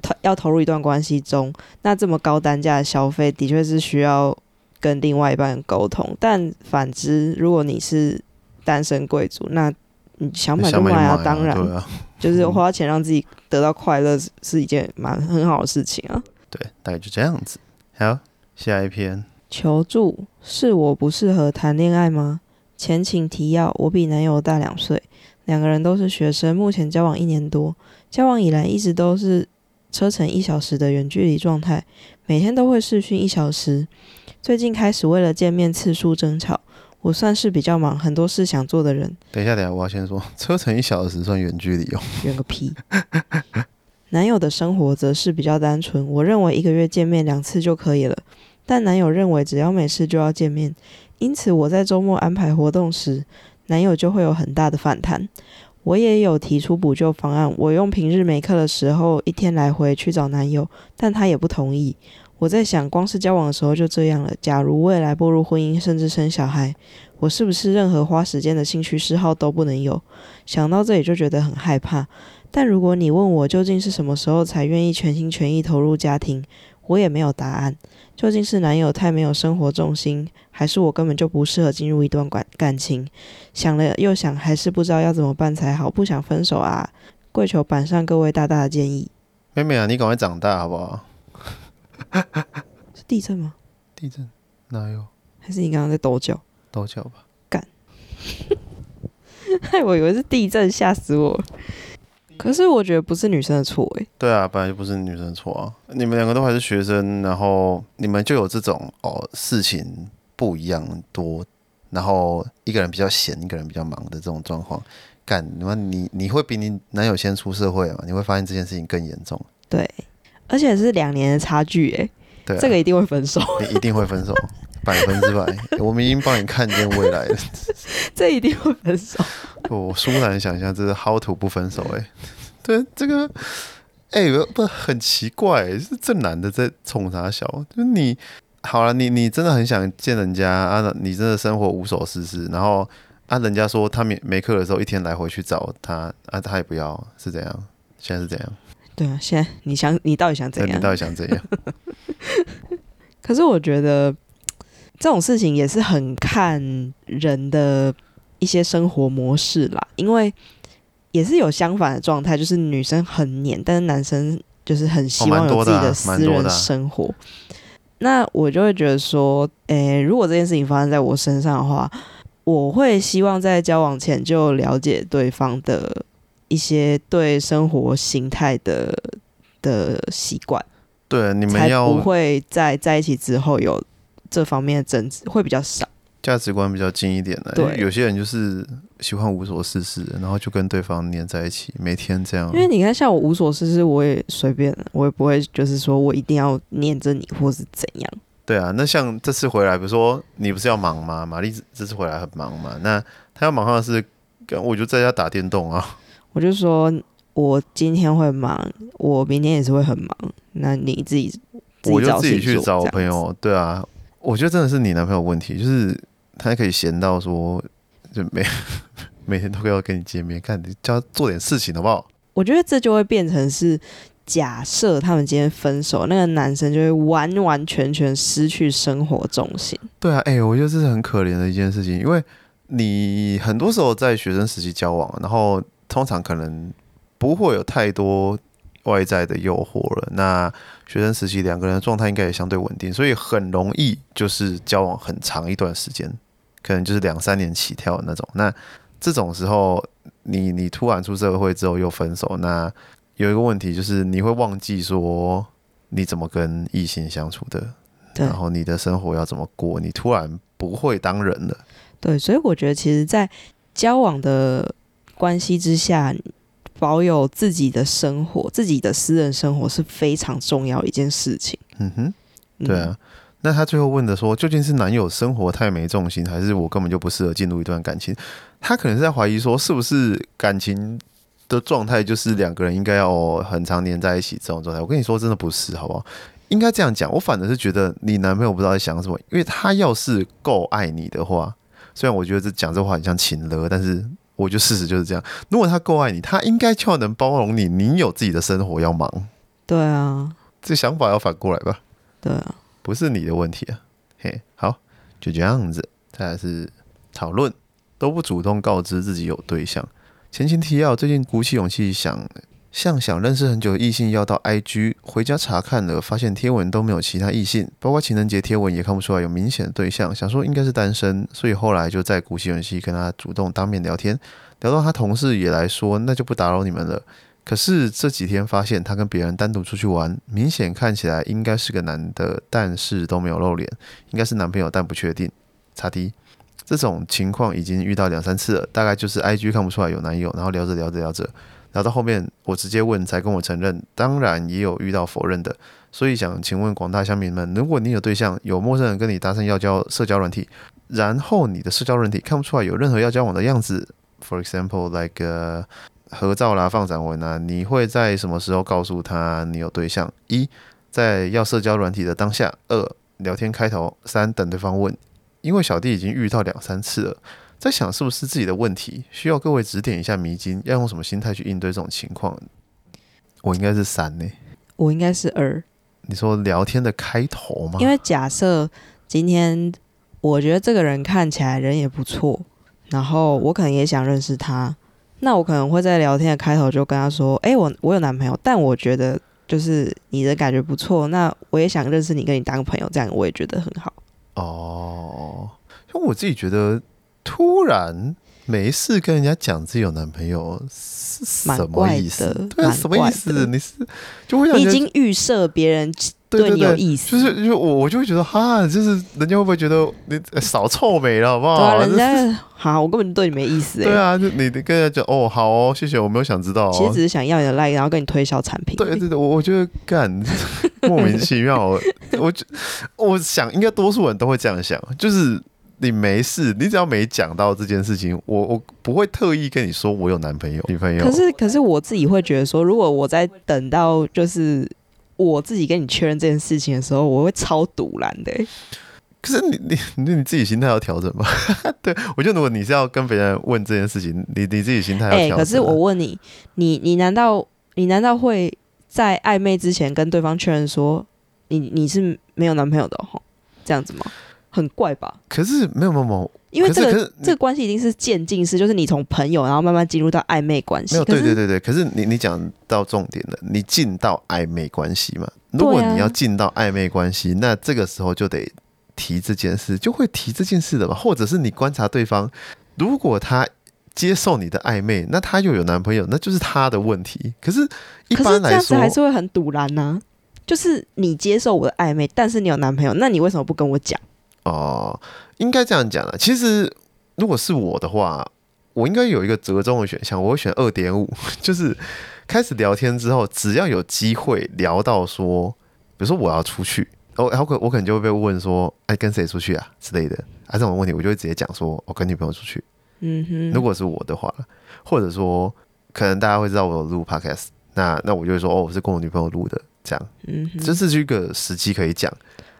投要投入一段关系中，那这么高单价的消费，的确是需要跟另外一半沟通。但反之，如果你是单身贵族，那你想买就想买啊，当然，对啊，就是花钱让自己得到快乐是是一件蛮很好的事情啊。对，大概就这样子。好，下一篇，求助，是我不适合谈恋爱吗？前情提要：我比男友大两岁，两个人都是学生，目前交往一年多。交往以来一直都是车程一小时的远距离状态，每天都会视讯一小时。最近开始为了见面次数争吵，我算是比较忙，很多事想做的人，等一下，等一下，我要先说，车程一小时算远距离哦。远个屁。男友的生活则是比较单纯，我认为一个月见面两次就可以了，但男友认为只要没事就要见面，因此我在周末安排活动时，男友就会有很大的反弹。我也有提出补救方案，我用平日没课的时候一天来回去找男友，但他也不同意。我在想，光是交往的时候就这样了，假如未来步入婚姻，甚至生小孩，我是不是任何花时间的兴趣嗜好都不能有？想到这里就觉得很害怕。但如果你问我究竟是什么时候才愿意全心全意投入家庭，我也没有答案。究竟是男友太没有生活重心，还是我根本就不适合进入一段感感情？想了又想，还是不知道要怎么办才好，不想分手啊！跪求板上各位大大的建议。妹妹啊，你赶快长大好不好？是地震吗？地震哪有？还是你刚刚在抖脚？抖脚吧。干 害我以为是地震，吓死我。可是我觉得不是女生的错欸诶、对啊，本来就不是女生的错啊。你们两个都还是学生，然后你们就有这种哦事情不一样多，然后一个人比较闲，一个人比较忙的这种状况。干，你们你你会比你男友先出社会嘛？你会发现这件事情更严重。对，而且是两年的差距哎、对、啊，这个一定会分手，你 一定会分手，百分之百。我们已经帮你看见未来了。这一定会分手。我舒然想象，这是 how to 不分手哎、对，这个哎、不很奇怪、是这男的在冲啥小？就是你好了，你你真的很想见人家啊，你真的生活无所事事，然后啊，人家说他没没课的时候，一天来回去找他啊，他也不要，是怎样？现在是怎样？对啊，现在你想，你到底想怎样？对你到底想怎样？可是我觉得这种事情也是很看人的一些生活模式啦，因为也是有相反的状态，就是女生很黏，但是男生就是很希望有自己的私人哦蛮多的啊生活。那我就会觉得说，诶、如果这件事情发生在我身上的话，我会希望在交往前就了解对方的一些对生活形态的的习惯。对，你们要不会在在一起之后有这方面的争执，会比较少。价值观比较近一点的。对因为有些人就是喜欢无所事事，然后就跟对方黏在一起，每天这样。因为你看，像我无所事事，我也随便，我也不会就是说我一定要黏着你，或是怎样。对啊，那像这次回来，比如说你不是要忙吗？玛丽这次回来很忙嘛，那她要忙的是，跟我就在家打电动啊。我就说我今天会忙，我明天也是会很忙，那你自己我就自己去找。朋友。对啊，我觉得真的是你男朋友问题，就是他可以闲到说，就每 每天都要跟你见面，看你叫他做点事情好不好？我觉得这就会变成是。假设他们今天分手，那个男生就会完完全全失去生活重心。对啊，哎、我觉得这是很可怜的一件事情，因为你很多时候在学生时期交往，然后通常可能不会有太多外在的诱惑了。那学生时期两个人的状态应该也相对稳定，所以很容易就是交往很长一段时间，可能就是两三年起跳的那种。那这种时候，你你突然出社会之后又分手，那有一个问题就是你会忘记说你怎么跟异性相处的，然后你的生活要怎么过，你突然不会当人了。对，所以我觉得其实，在交往的关系之下，保有自己的生活、自己的私人生活是非常重要一件事情。嗯哼，嗯对啊。那他最后问的说，究竟是男友生活太没重心，还是我根本就不适合进入一段感情？他可能是在怀疑说，是不是感情的状态就是两个人应该要很常年在一起这种状态？我跟你说，真的不是，好不好？应该这样讲，我反而是觉得你男朋友不知道在想什么，因为他要是够爱你的话，虽然我觉得这讲这话很像情勒，但是我觉得事实就是这样。如果他够爱你，他应该就要能包容你，你有自己的生活要忙，对啊，这想法要反过来吧。对啊，不是你的问题啊。嘿，好，就这样子。再来是讨论，都不主动告知自己有对象。前情提要：最近鼓起勇气想像想认识很久的异性要到 IG，回家查看了，发现贴文都没有其他异性，包括情人节贴文也看不出来有明显的对象，想说应该是单身，所以后来就再鼓起勇气跟他主动当面聊天，聊到他同事也来说，那就不打扰你们了。可是这几天发现他跟别人单独出去玩，明显看起来应该是个男的，但是都没有露脸，应该是男朋友，但不确定。擦 D，这种情况已经遇到两三次了，大概就是 IG 看不出来有男友，然后聊着聊着聊着，聊到后面我直接问才跟我承认，当然也有遇到否认的。所以想请问广大乡民们，如果你有对象，有陌生人跟你搭讪要交社交软体，然后你的社交软体看不出来有任何要交往的样子，for example like、合照啦、放散文啊，你会在什么时候告诉他你有对象？一，在要社交软体的当下；二，聊天开头；三，等对方问。因为小弟已经遇到两三次了，在想是不是自己的问题，需要各位指点一下迷津，要用什么心态去应对这种情况？我应该是三呢、我应该是二，你说聊天的开头吗？因为假设今天我觉得这个人看起来人也不错，然后我可能也想认识他，那我可能会在聊天的开头就跟他说：“哎、我我有男朋友，但我觉得就是你的感觉不错，那我也想认识你，跟你当朋友，这样我也觉得很好。哦，因为我自己觉得突然没事跟人家讲自己有男朋友是什么意思？对啊，什么意思？你是就会已经预设别人对对你有意思，就是就我我就会觉得哈，就是人家会不会觉得你呃少臭美了，好不好？对啊，人家好，我根本对你没意思、欸。对啊，就你你跟人家讲哦，好哦，谢谢，我没有想知道、哦。其实只是想要你的 like，然后跟你推销产品。对对对，我我觉得干 莫名其妙，我我觉我想应该多数人都会这样想，就是你没事，你只要没讲到这件事情，我我不会特意跟你说我有男朋友女朋友。可是可是我自己会觉得说，如果我在等到就是我自己跟你确认这件事情的时候，我会超堵然的欸、可是你你你你自己心态要调整吧。对我觉得如果你是要跟别人问这件事情，你你自己心态要哎、调整啊。可是我问你，你你难道你难道会在暧昧之前跟对方确认说你你是没有男朋友的哦？这样子吗？很怪吧？可是没有没有没有，因为这个这个关系一定是渐进式，就是你从朋友然后慢慢进入到暧昧关系。没有，对对对对，可是你你讲到重点了，你进到暧昧关系嘛？如果你要进到暧昧关系，那这个时候就得提这件事，就会提这件事的嘛。或者是你观察对方，如果他接受你的暧昧，那他又有男朋友，那就是他的问题。可是，一可是这般来说，样子还是会很堵然呐、就是你接受我的暧昧，但是你有男朋友，那你为什么不跟我讲？哦、应该这样讲啊。其实，如果是我的话，我应该有一个折中的选项，我会选二点五，就是开始聊天之后，只要有机会聊到说，比如说我要出去，哦，然后可我可能就会被问说，哎，跟谁出去啊之类的，啊这种问题，我就会直接讲说，我跟女朋友出去。嗯哼，如果是我的话，或者说可能大家会知道我有录 podcast，那那我就会说，哦，我是跟我女朋友录的，这样，嗯哼，这是一个时机可以讲。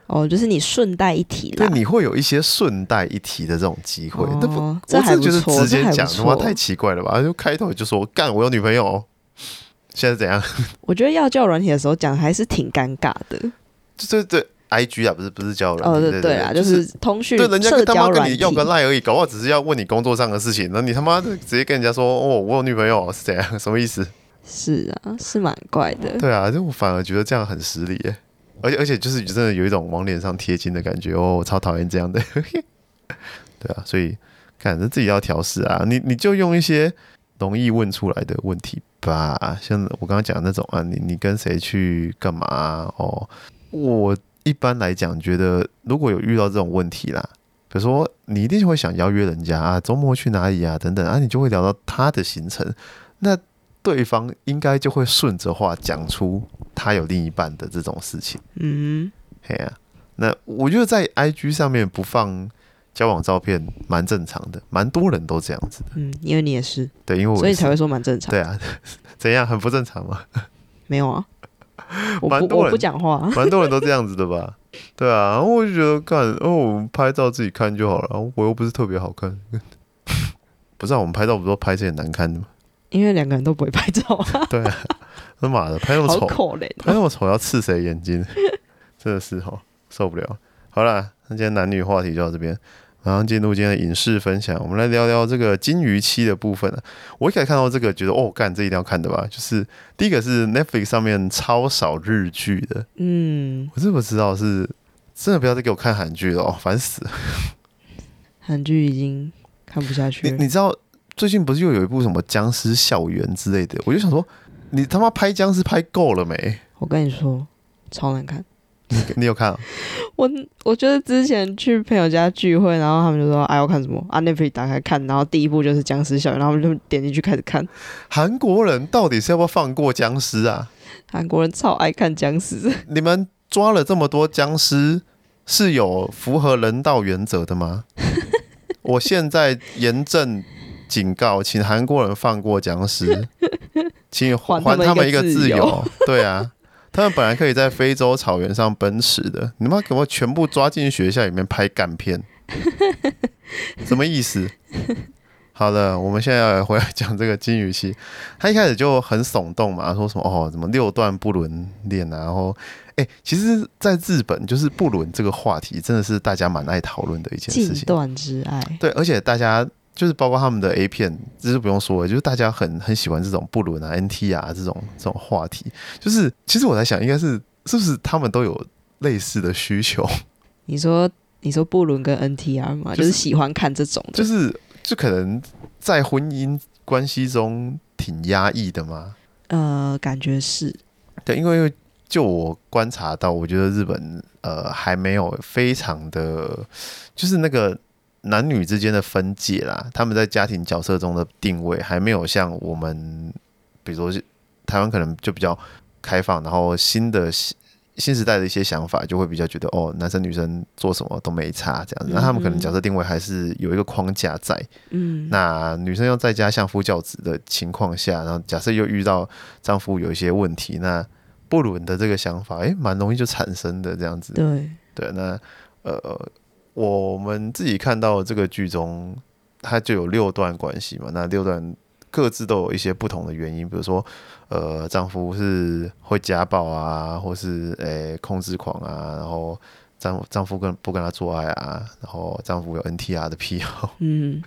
哦，就是你顺带一提对，你会有一些顺带一提的这种机会，那不，哦这还不错直接讲这还不错他妈太奇怪了吧？就开头就说干，我有女朋友哦，现在怎样？我觉得要叫软体的时候讲还是挺尴尬的。对对对，IG 啊，不是不是交友软哦，体，对对啊，就就是通讯对人家社跟他妈跟。你要个赖而已，搞不好只是要问你工作上的事情，那你他妈的直接跟人家说哦，我有女朋友是怎样？什么意思？是啊，是蛮怪的。对啊，就我反而觉得这样很失礼耶，而且而且就是真的有一种往脸上贴金的感觉哦，我超讨厌这样的。对啊，所以看着自己要调试啊，你你就用一些容易问出来的问题吧。像我刚刚讲的那种啊，你你跟谁去干嘛？哦，我一般来讲觉得，如果有遇到这种问题啦，比如说你一定会想邀约人家啊，周末去哪里啊，等等啊，你就会聊到他的行程，那对方应该就会顺着话讲出他有另一半的这种事情。嗯嘿呀、那我觉得在 IG 上面不放交往照片蛮正常的，蛮多人都这样子的。嗯，因为你也是，对，因为我所以才会说蛮正常。对啊，怎样很不正常吗？没有啊，我蛮多我不讲话。蛮多人都这样子的吧？对啊，然后我就觉得干哦，我们拍照自己看就好了，我又不是特别好看。不是啊，我们拍照不是都拍这些难看的吗？因为两个人都不会拍照啊，对啊，他妈的拍那么好丑，拍哦。那么丑要刺谁眼睛？真的是哈，受不了。好了，那今天男女话题就到这边，马上进入今天的影视分享。我们来聊聊这个金鱼期的部分了。我一开始看到这个，觉得哦，干这一定要看的吧？就是第一个是 Netflix 上面超少日剧的，嗯，我真不知道是真的不要再给我看韩剧了哦，烦死了。韩剧已经看不下去了。你你知道最近不是又有一部什么僵尸校园之类的？我就想说，你他妈拍僵尸拍够了没？我跟你说，超难看。你你有看、啊？我我觉得之前去朋友家聚会，然后他们就说：“哎，要看什么？”啊，Netflix 打开看，然后第一部就是《僵尸校园》，然后我们就点进去开始看。韩国人到底是要不要放过僵尸啊？韩国人超爱看僵尸，你们抓了这么多僵尸，是有符合人道原则的吗？我现在严正警告，请韩国人放过僵尸，请还还他们一个自由。对啊，他们本来可以在非洲草原上奔驰的，你们给我全部抓进学校里面拍干片，什么意思？好了，我们现在要回来讲这个金鱼期。他一开始就很耸动嘛，说什么哦，什么六段不伦恋啊，然后哎、其实，在日本就是不伦这个话题，真的是大家蛮爱讨论的一件事情。近段之爱。对，而且大家就是包括他们的 A 片，这是不用说了，就是大家很很喜欢这种布伦啊、NT 啊这种这种话题。就是其实我在想，应该是是不是他们都有类似的需求，你说你说布伦跟 NTR 嘛，就就是是喜欢看这种的，就是就可能在婚姻关系中挺压抑的嘛。呃，感觉是对，因为就我观察到，我觉得日本呃还没有非常的，就是那个男女之间的分界啦，他们在家庭角色中的定位还没有像我们，比如台湾可能就比较开放，然后新的新新时代的一些想法就会比较觉得哦，男生女生做什么都没差这样子，那他们可能角色定位还是有一个框架在。嗯，那女生要在家相夫教子的情况下，然后假设又遇到丈夫有一些问题，那不伦的这个想法，诶，蛮容易就产生的这样子。对，对，那呃，我们自己看到这个剧中，它就有六段关系嘛，那六段各自都有一些不同的原因，比如说，呃，丈夫是会家暴啊，或是诶、控制狂啊，然后丈丈夫跟不跟她做爱啊，然后丈夫有 NTR 的癖好。嗯，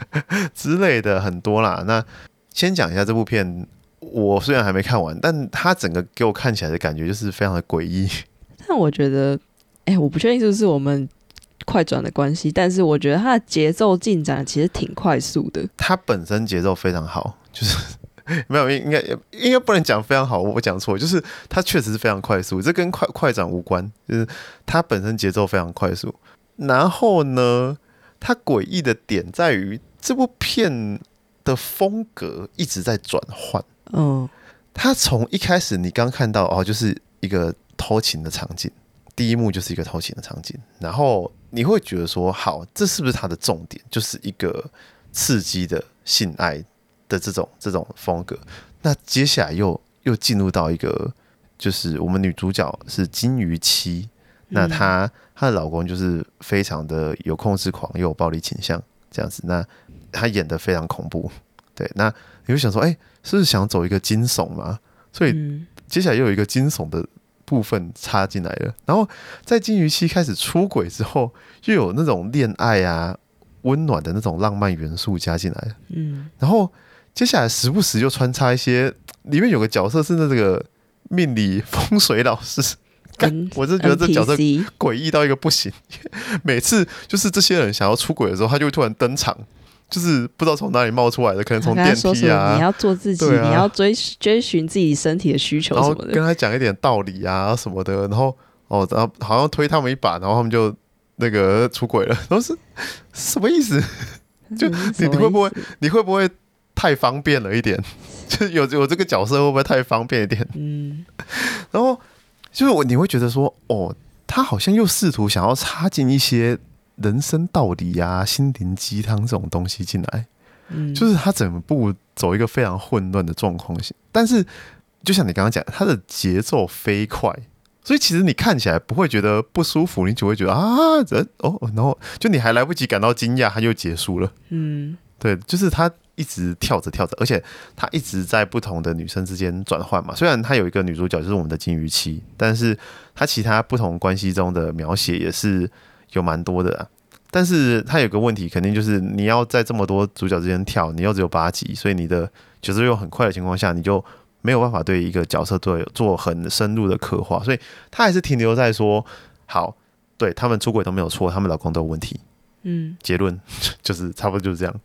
之类的很多啦。那先讲一下这部片，我虽然还没看完，但它整个给我看起来的感觉就是非常的诡异。但我觉得，哎、我不确定是不是我们快转的关系，但是我觉得它的节奏进展其实挺快速的。它本身节奏非常好，就是 没有应该应该不能讲非常好，我讲错，就是它确实是非常快速，这跟快快转无关，就是它本身节奏非常快速。然后呢，它诡异的点在于这部片的风格一直在转换。嗯它从一开始你刚看到哦，就是一个偷情的场景，第一幕就是一个偷情的场景，然后你会觉得说，好，这是不是他的重点？就是一个刺激的性爱的这种这种风格。那接下来又又进入到一个，就是我们女主角是金鱼妻，那嗯她她的老公就是非常的有控制狂，又有暴力倾向这样子。那她演的非常恐怖，对。那你会想说，哎、是不是想走一个惊悚嘛？所以嗯接下来又有一个惊悚的部分插进来了。然后在金鱼期开始出轨之后，又有那种恋爱啊、温暖的那种浪漫元素加进来了。嗯，然后接下来时不时就穿插一些，里面有个角色是那个命理风水老师。干我是觉得这角色诡异到一个不行。每次就是这些人想要出轨的时候，他就会突然登场，就是不知道从哪里冒出来的，可能从电梯啊，你要做自己，啊你要追追寻自己身体的需求什么的。跟他讲一点道理啊什么的，然后哦，然后好像推他们一把，然后他们就那个出轨了，然后是什么意思？就你你会不会你会不会太方便了一点？就有有这个角色会不会太方便一点？嗯，然后就是我你会觉得说，哦，他好像又试图想要插进一些人生道理啊、心灵鸡汤这种东西进来，嗯，就是他整部走一个非常混乱的状况下，但是就像你刚刚讲，他的节奏飞快。所以其实你看起来不会觉得不舒服，你只会觉得啊人哦，然后就你还来不及感到惊讶，它就结束了。嗯对，就是他一直跳着跳着，而且他一直在不同的女生之间转换嘛。虽然他有一个女主角就是我们的金鱼妻，但是他其他不同关系中的描写也是有蛮多的、啊。但是他有个问题，肯定就是你要在这么多主角之间跳，你又只有八集，所以你的角色又很快的情况下，你就没有办法对一个角色做做很深入的刻画，所以他还是停留在说，好，对他们出轨都没有错，他们老公都有问题。嗯。结论 就是差不多就是这样。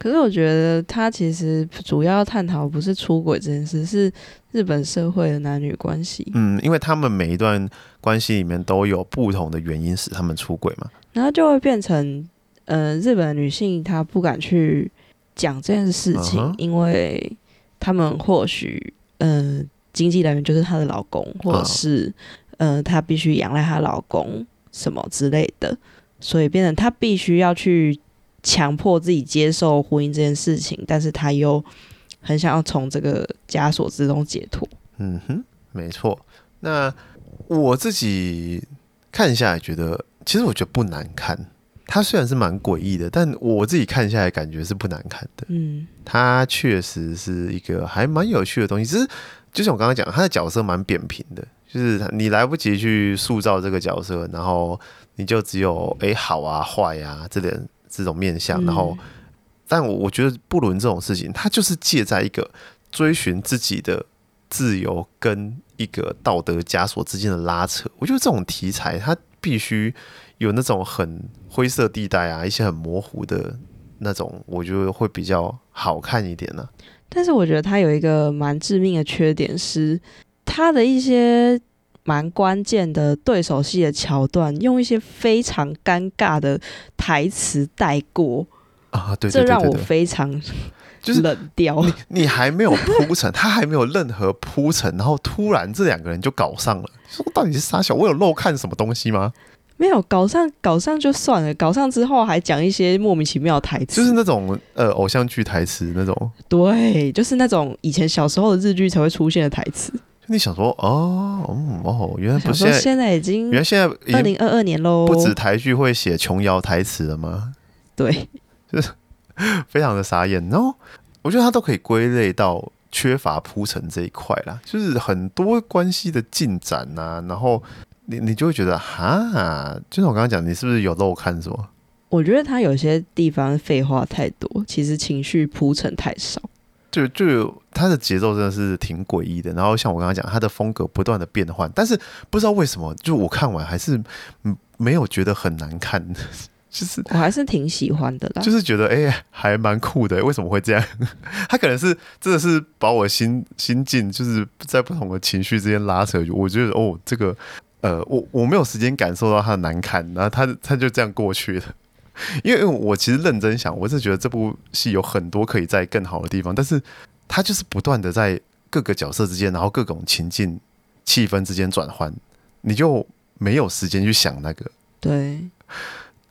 可是我觉得他其实主要探讨不是出轨这件事，是日本社会的男女关系。嗯，因为他们每一段关系里面都有不同的原因使他们出轨嘛。然后就会变成，呃，日本女性她不敢去讲这件事情，嗯因为他们或许，呃，经济来源就是她的老公，或者嗯是，呃，她必须仰赖她老公什么之类的，所以变成她必须要去强迫自己接受婚姻这件事情，但是他又很想要从这个枷锁之中解脱。嗯哼，没错。那我自己看下来觉得，其实我觉得不难看。它虽然是蛮诡异的，但我自己看下来感觉是不难看的。嗯它确实是一个还蛮有趣的东西，只是就像我刚刚讲，他的角色蛮扁平的，就是你来不及去塑造这个角色，然后你就只有诶好啊坏啊这点这种面相，然后嗯但我我觉得布伦这种事情，它就是借在一个追寻自己的自由跟一个道德枷锁之间的拉扯。我觉得这种题材，它必须有那种很灰色地带啊，一些很模糊的那种，我觉得会比较好看一点呢、但是我觉得他有一个蛮致命的缺点是，他的一些蛮关键的对手戏的桥段，用一些非常尴尬的台词带过，啊。对这让我非常 就是冷掉。你你还没有铺陈，他还没有任何铺陈，然后突然这两个人就搞上了，说到底是傻小，我有漏看什么东西吗？没有搞上，搞上就算了，搞上之后还讲一些莫名其妙的台词，就是那种呃偶像剧台词那种，对，就是那种以前小时候的日剧才会出现的台词。就你想说哦，嗯哦，原来不是现在，已经原来现在二零二二年喽，不止台剧会写琼瑶台词了吗？对，就是 非常的傻眼。然后我觉得它都可以归类到缺乏铺陈这一块啦，就是很多关系的进展呐、然后你你就会觉得哈，就像我刚刚讲，你是不是有漏看什么？我觉得他有些地方废话太多，其实情绪铺陈太少。就就有它的节奏真的是挺诡异的，然后像我刚刚讲，他的风格不断的变换，但是不知道为什么，就我看完还是嗯没有觉得很难看，就是我还是挺喜欢的啦。就是觉得哎、还蛮酷的，为什么会这样？他可能是真的是把我心心境就是在不同的情绪之间拉扯，我觉得哦这个呃我我没有时间感受到他的难看，然后他他就这样过去了。因为我其实认真想，我是觉得这部戏有很多可以在更好的地方，但是它就是不断的在各个角色之间，然后各种情境、气氛之间转换，你就没有时间去想那个对，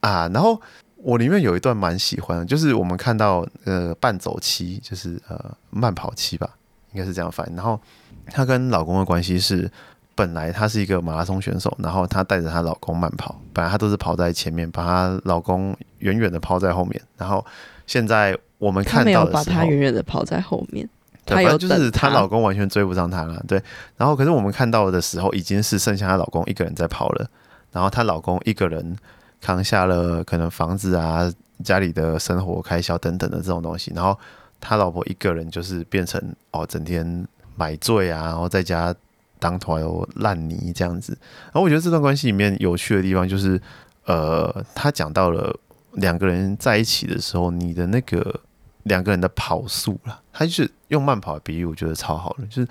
啊。然后我里面有一段蛮喜欢的，就是我们看到呃半走期，就是呃慢跑期吧，应该是这样翻译。然后她跟老公的关系是。本来她是一个马拉松选手，然后她带着她老公慢跑，本来她都是跑在前面，把她老公远远的抛在后面。然后现在我们看到的时候，他远远的跑在后面，对，他有就是她老公完全追不上她了，对。然后可是我们看到的时候，已经是剩下她老公一个人在跑了，然后她老公一个人扛下了可能房子啊、家里的生活开销等等的这种东西，然后他老婆一个人就是变成哦，整天买醉啊，然后在家当团友烂泥这样子。然后我觉得这段关系里面有趣的地方就是，呃，他讲到了两个人在一起的时候，你的那个两个人的跑速啦，他就是用慢跑的比喻，我觉得超好的，就是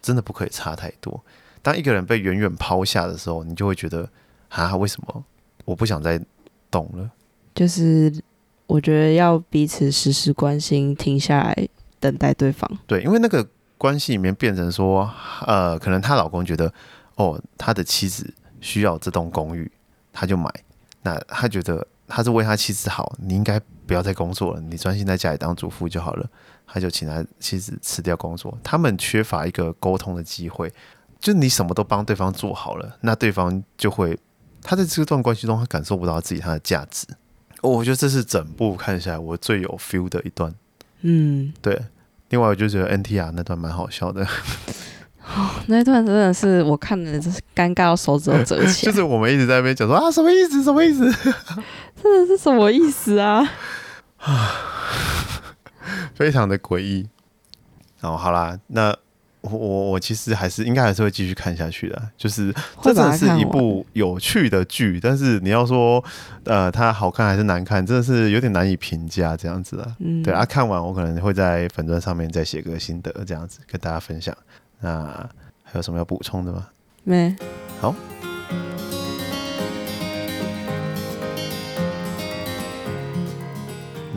真的不可以差太多。当一个人被远远抛下的时候，你就会觉得啊，为什么我不想再动了？就是我觉得要彼此时时关心，停下来等待对方。对，因为那个关系里面变成说，呃，可能她老公觉得，哦，他的妻子需要这栋公寓，他就买。那他觉得他是为他妻子好，你应该不要再工作了，你专心在家里当主妇就好了。他就请他妻子辞掉工作，他们缺乏一个沟通的机会。就你什么都帮对方做好了，那对方就会他在这段关系中，他感受不到自己他的价值。我觉得这是整部看下来我最有 feel 的一段。嗯，对。另外，我就觉得 NTR 那段蛮好笑的。那段真的是我看的，真是尴尬到手指都折起来。就是我们一直在那边讲说啊，什么意思？什么意思？真的是什么意思啊？啊，非常的诡异。然后好啦，那。我我我其实还是应该还是会继续看下去的，就是这真的是一部有趣的剧，但是你要说呃它好看还是难看，真的是有点难以评价这样子啊。嗯，对啊，看完我可能会在粉钻上面再写个心得这样子跟大家分享。那还有什么要补充的吗？没。好。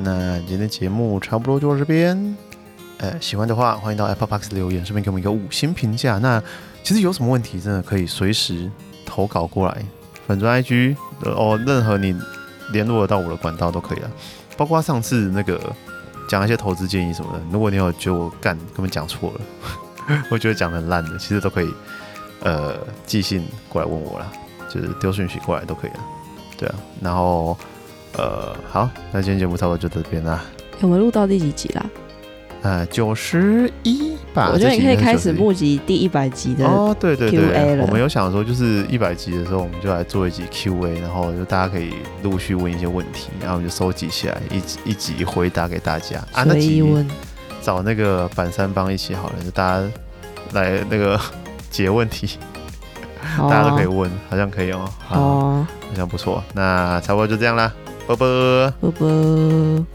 那今天节目差不多就到这边。呃，喜欢的话，欢迎到 Apple Park 留言，顺便给我们一个五星评价。那其实有什么问题，真的可以随时投稿过来，粉钻 IG 哦，任何你联络得到我的管道都可以了。包括上次那个讲一些投资建议什么的，如果你有觉得我干根本讲错了，我觉得讲的很烂的，其实都可以呃寄信过来问我啦，就是丢讯息过来都可以了。对啊，然后呃好，那今天节目差不多就到这边啦。我们录到第几集啦？呃，九十一吧。我觉得你可以开始募集第一百集的哦，对对对，我们有想说，就是一百集的时候，我们就来做一集 Q&A，然后就大家可以陆续问一些问题，然后我们就收集起来，一一集回答给大家。啊，那集找那个板三帮一起好了，就大家来那个 解问题，大家都可以问，好像可以哦，好，好像不错。那差不多就这样啦，啵啵，啵啵。